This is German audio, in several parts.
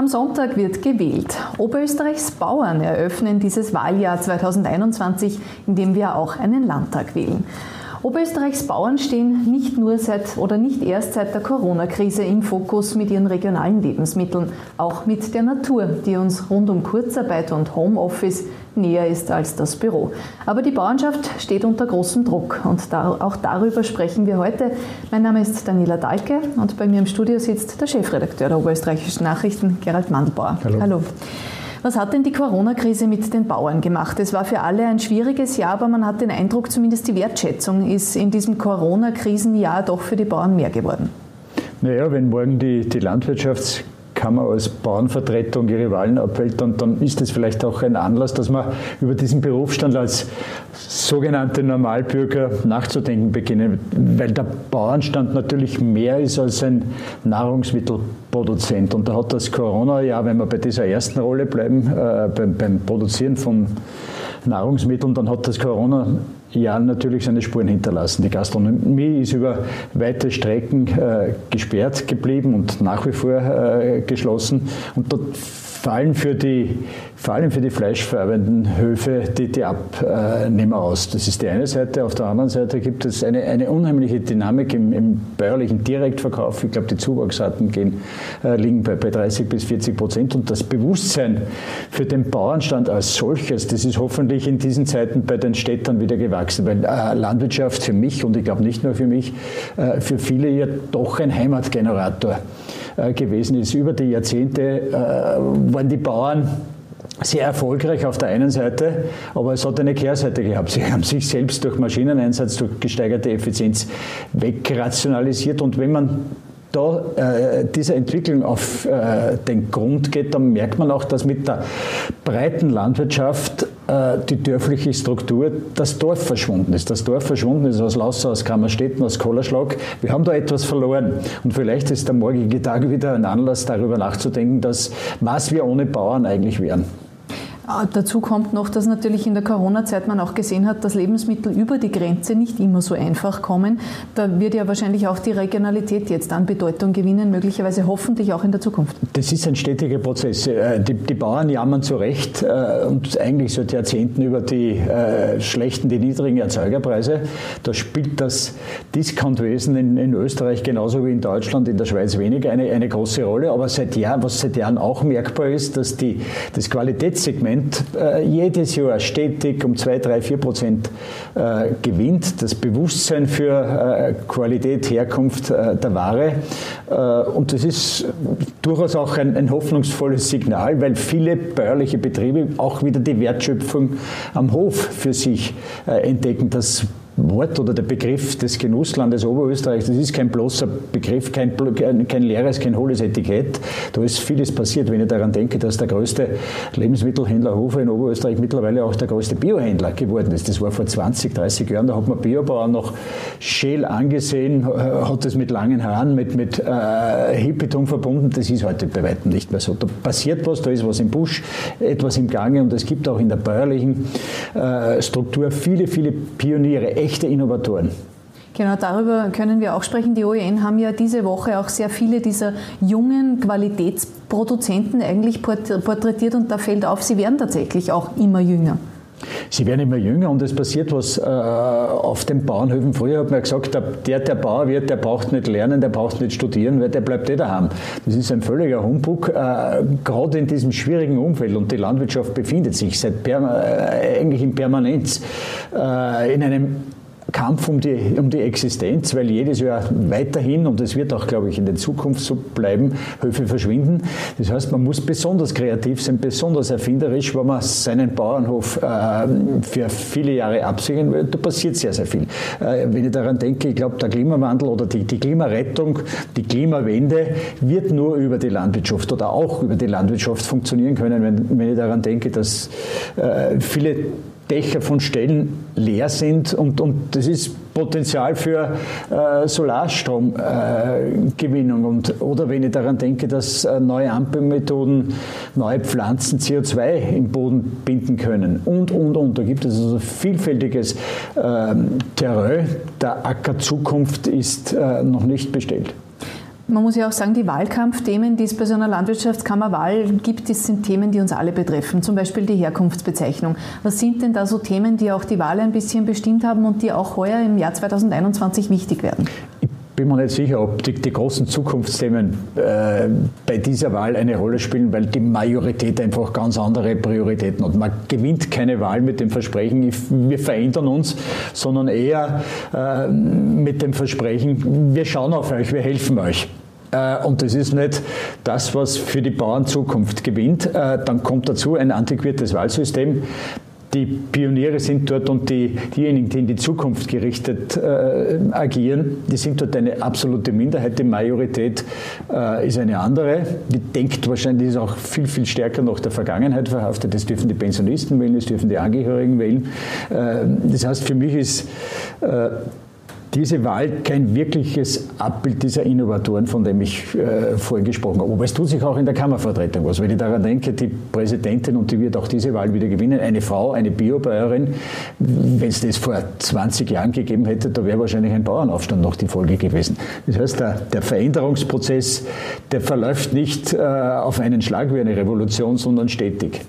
Am Sonntag wird gewählt. Oberösterreichs Bauern eröffnen dieses Wahljahr 2021, in dem wir auch einen Landtag wählen. Oberösterreichs Bauern stehen nicht nur seit oder nicht erst seit der Corona-Krise im Fokus mit ihren regionalen Lebensmitteln, auch mit der Natur, die uns rund um Kurzarbeit und Homeoffice näher ist als das Büro. Aber die Bauernschaft steht unter großem Druck und da, auch darüber sprechen wir heute. Mein Name ist Daniela Dahlke und bei mir im Studio sitzt der Chefredakteur der Oberösterreichischen Nachrichten, Gerald Mandelbauer. Hallo. Hallo. Was hat denn die Corona-Krise mit den Bauern gemacht? Es war für alle ein schwieriges Jahr, aber man hat den Eindruck, zumindest die Wertschätzung ist in diesem Corona-Krisenjahr doch für die Bauern mehr geworden. Naja, wenn morgen die, die Landwirtschafts Kammer als Bauernvertretung ihre Wahlen abhält, dann, dann ist das vielleicht auch ein Anlass, dass man über diesen Berufsstand als sogenannte Normalbürger nachzudenken beginnen, weil der Bauernstand natürlich mehr ist als ein Nahrungsmittelproduzent. Und da hat das Corona-Jahr, wenn wir bei dieser ersten Rolle bleiben, äh, beim, beim Produzieren von Nahrungsmitteln, dann hat das Corona Jahren natürlich seine Spuren hinterlassen. Die Gastronomie ist über weite Strecken äh, gesperrt geblieben und nach wie vor äh, geschlossen. Und dort fallen für die, vor allem für die fleischverarbeitenden Höfe die, die Abnehmer aus. Das ist die eine Seite. Auf der anderen Seite gibt es eine, eine unheimliche Dynamik im, im bäuerlichen Direktverkauf. Ich glaube, die Zuwachsraten gehen, äh, liegen bei, bei 30 bis 40 Prozent. Und das Bewusstsein für den Bauernstand als solches, das ist hoffentlich in diesen Zeiten bei den Städtern wieder gewachsen. Weil äh, Landwirtschaft für mich und ich glaube nicht nur für mich, äh, für viele ja doch ein Heimatgenerator äh, gewesen ist. Über die Jahrzehnte äh, waren die Bauern sehr erfolgreich auf der einen Seite, aber es hat eine Kehrseite gehabt. Sie haben sich selbst durch Maschineneinsatz, durch gesteigerte Effizienz wegrationalisiert und wenn man da äh, dieser Entwicklung auf äh, den Grund geht, dann merkt man auch, dass mit der breiten Landwirtschaft die dörfliche Struktur, das Dorf verschwunden ist. Das Dorf verschwunden ist aus Lausser, aus Kammerstetten, aus Kollerschlag. Wir haben da etwas verloren. Und vielleicht ist der morgige Tag wieder ein Anlass, darüber nachzudenken, dass was wir ohne Bauern eigentlich wären. Ah, dazu kommt noch, dass natürlich in der Corona-Zeit man auch gesehen hat, dass Lebensmittel über die Grenze nicht immer so einfach kommen. Da wird ja wahrscheinlich auch die Regionalität jetzt an Bedeutung gewinnen, möglicherweise hoffentlich auch in der Zukunft. Das ist ein stetiger Prozess. Äh, die, die Bauern jammern zu Recht äh, und eigentlich seit Jahrzehnten über die äh, schlechten, die niedrigen Erzeugerpreise. Da spielt das Discountwesen in, in Österreich genauso wie in Deutschland, in der Schweiz weniger eine, eine große Rolle. Aber seit Jahren, was seit Jahren auch merkbar ist, dass die, das Qualitätssegment Prozent äh, jedes Jahr stetig um 2, 3, 4 Prozent äh, gewinnt. Das Bewusstsein für äh, Qualität, Herkunft äh, der Ware. Äh, und das ist durchaus auch ein, ein, hoffnungsvolles Signal, weil viele bäuerliche Betriebe auch wieder die Wertschöpfung am Hof für sich entdecken. Das Wort oder der Begriff des Genusslandes Oberösterreich, das ist kein bloßer Begriff, kein, kein leeres, kein hohles Etikett. Da ist vieles passiert, wenn ich daran denke, dass der größte Lebensmittelhändler Hofer in Oberösterreich mittlerweile auch der größte Biohändler geworden ist. Das war vor 20, 30 Jahren, da hat man Biobauern noch scheel angesehen, äh, hat es mit langen Haaren, mit, mit äh, Hippitum verbunden. Das ist heute bei weitem nicht mehr so. Da passiert was, da ist was im Busch, etwas im Gange und es gibt auch in der bäuerlichen äh, Struktur viele, viele Pioniere, echte Innovatoren. Genau, darüber können wir auch sprechen. Die OEN haben ja diese Woche auch sehr viele dieser jungen Qualitätsproduzenten eigentlich porträtiert und da fällt auf, sie werden tatsächlich auch immer jünger. Sie werden immer jünger und es passiert was äh, auf den Bauernhöfen. Früher hat man gesagt, der, der Bauer wird, der braucht nicht lernen, der braucht nicht studieren, weil der bleibt eh daheim. Das ist ein völliger Humbug, äh, gerade in diesem schwierigen Umfeld. Und die Landwirtschaft befindet sich seit äh, eigentlich in Permanenz äh, in einem Kampf um die, um die Existenz, weil jedes Jahr weiterhin, und es wird auch, glaube ich, in der Zukunft so bleiben, Höfe verschwinden. Das heißt, man muss besonders kreativ sein, besonders erfinderisch, wenn man seinen Bauernhof äh, für viele Jahre absichern will. Da passiert sehr, sehr viel. Äh, wenn ich daran denke, ich glaube, der Klimawandel oder die, die Klimarettung, die Klimawende wird nur über die Landwirtschaft oder auch über die Landwirtschaft funktionieren können, wenn, wenn ich daran denke, dass äh, viele Dächer von Stellen leer sind und, und das ist Potenzial für äh, Solarstromgewinnung. Äh, oder wenn ich daran denke, dass äh, neue Ampelmethoden, neue Pflanzen CO2 im Boden binden können und, und, und. Da gibt es also vielfältiges ähm, Terrain. Der Ackerzukunft ist äh, noch nicht bestellt. Man muss ja auch sagen, die Wahlkampfthemen, die es bei so einer Landwirtschaftskammerwahl gibt, das sind Themen, die uns alle betreffen. Zum Beispiel die Herkunftsbezeichnung. Was sind denn da so Themen, die auch die Wahl ein bisschen bestimmt haben und die auch heuer im Jahr 2021 wichtig werden? bin mir nicht sicher, ob die, die großen Zukunftsthemen äh, bei dieser Wahl eine Rolle spielen, weil die Majorität einfach ganz andere Prioritäten hat. Man gewinnt keine Wahl mit dem Versprechen, wir verändern uns, sondern eher äh, mit dem Versprechen, wir schauen auf euch, wir helfen euch. Äh, und das ist nicht das, was für die Bauern Zukunft gewinnt. Äh, dann kommt dazu ein antiquiertes Wahlsystem die Pioniere sind dort und die, diejenigen, die in die Zukunft gerichtet äh, agieren, die sind dort eine absolute Minderheit. Die Majorität äh, ist eine andere. Die denkt wahrscheinlich, ist auch viel, viel stärker nach der Vergangenheit verhaftet. Das dürfen die Pensionisten wählen, das dürfen die Angehörigen wählen. Äh, das heißt, für mich ist äh, diese Wahl kein wirkliches Abbild dieser Innovatoren, von dem ich äh, vorhin gesprochen habe. Aber es tut sich auch in der Kammervertretung was. Wenn ich daran denke, die Präsidentin, und die wird auch diese Wahl wieder gewinnen, eine Frau, eine Biobäuerin, wenn es das vor 20 Jahren gegeben hätte, da wäre wahrscheinlich ein Bauernaufstand noch die Folge gewesen. Das heißt, der, der Veränderungsprozess, der verläuft nicht äh, auf einen Schlag wie eine Revolution, sondern stetig.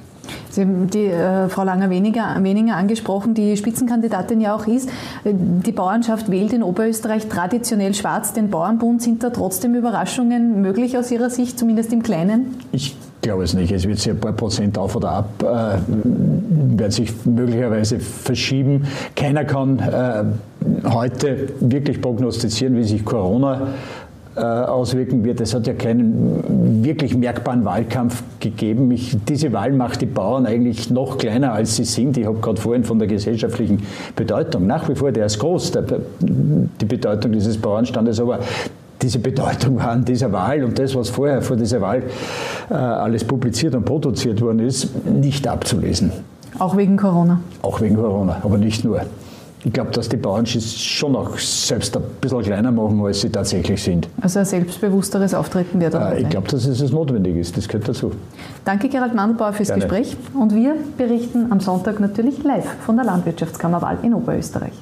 Sie haben die äh, Frau Langer weniger, angesprochen, die Spitzenkandidatin ja auch ist. Die Bauernschaft wählt in Oberösterreich traditionell schwarz. Den Bauernbund sind da trotzdem Überraschungen möglich aus Ihrer Sicht, zumindest im Kleinen? Ich glaube es nicht. Es wird sich ein paar Prozent auf oder ab, äh, wird sich möglicherweise verschieben. Keiner kann äh, heute wirklich prognostizieren, wie sich Corona äh, auswirken wird. Es hat ja keinen wirklich merkbaren Wahlkampf gegeben. Ich, diese Wahl macht die Bauern eigentlich noch kleiner, als sie sind. Ich habe gerade vorhin von der gesellschaftlichen Bedeutung, nach wie vor, der ist groß, der, die Bedeutung dieses Bauernstandes, aber diese Bedeutung war an dieser Wahl und das, was vorher vor dieser Wahl äh, alles publiziert und produziert worden ist, nicht abzulesen. Auch wegen Corona? Auch wegen Corona, aber nicht nur. Ich glaube, dass die Bauern schon auch selbst ein bisschen kleiner machen, als sie tatsächlich sind. Also ein selbstbewussteres Auftreten wird dann. Äh, ich glaube, dass es notwendig ist. Das gehört dazu. Danke, Gerald Mandelbauer, fürs Gerne. Gespräch. Und wir berichten am Sonntag natürlich live von der Landwirtschaftskammerwahl in Oberösterreich.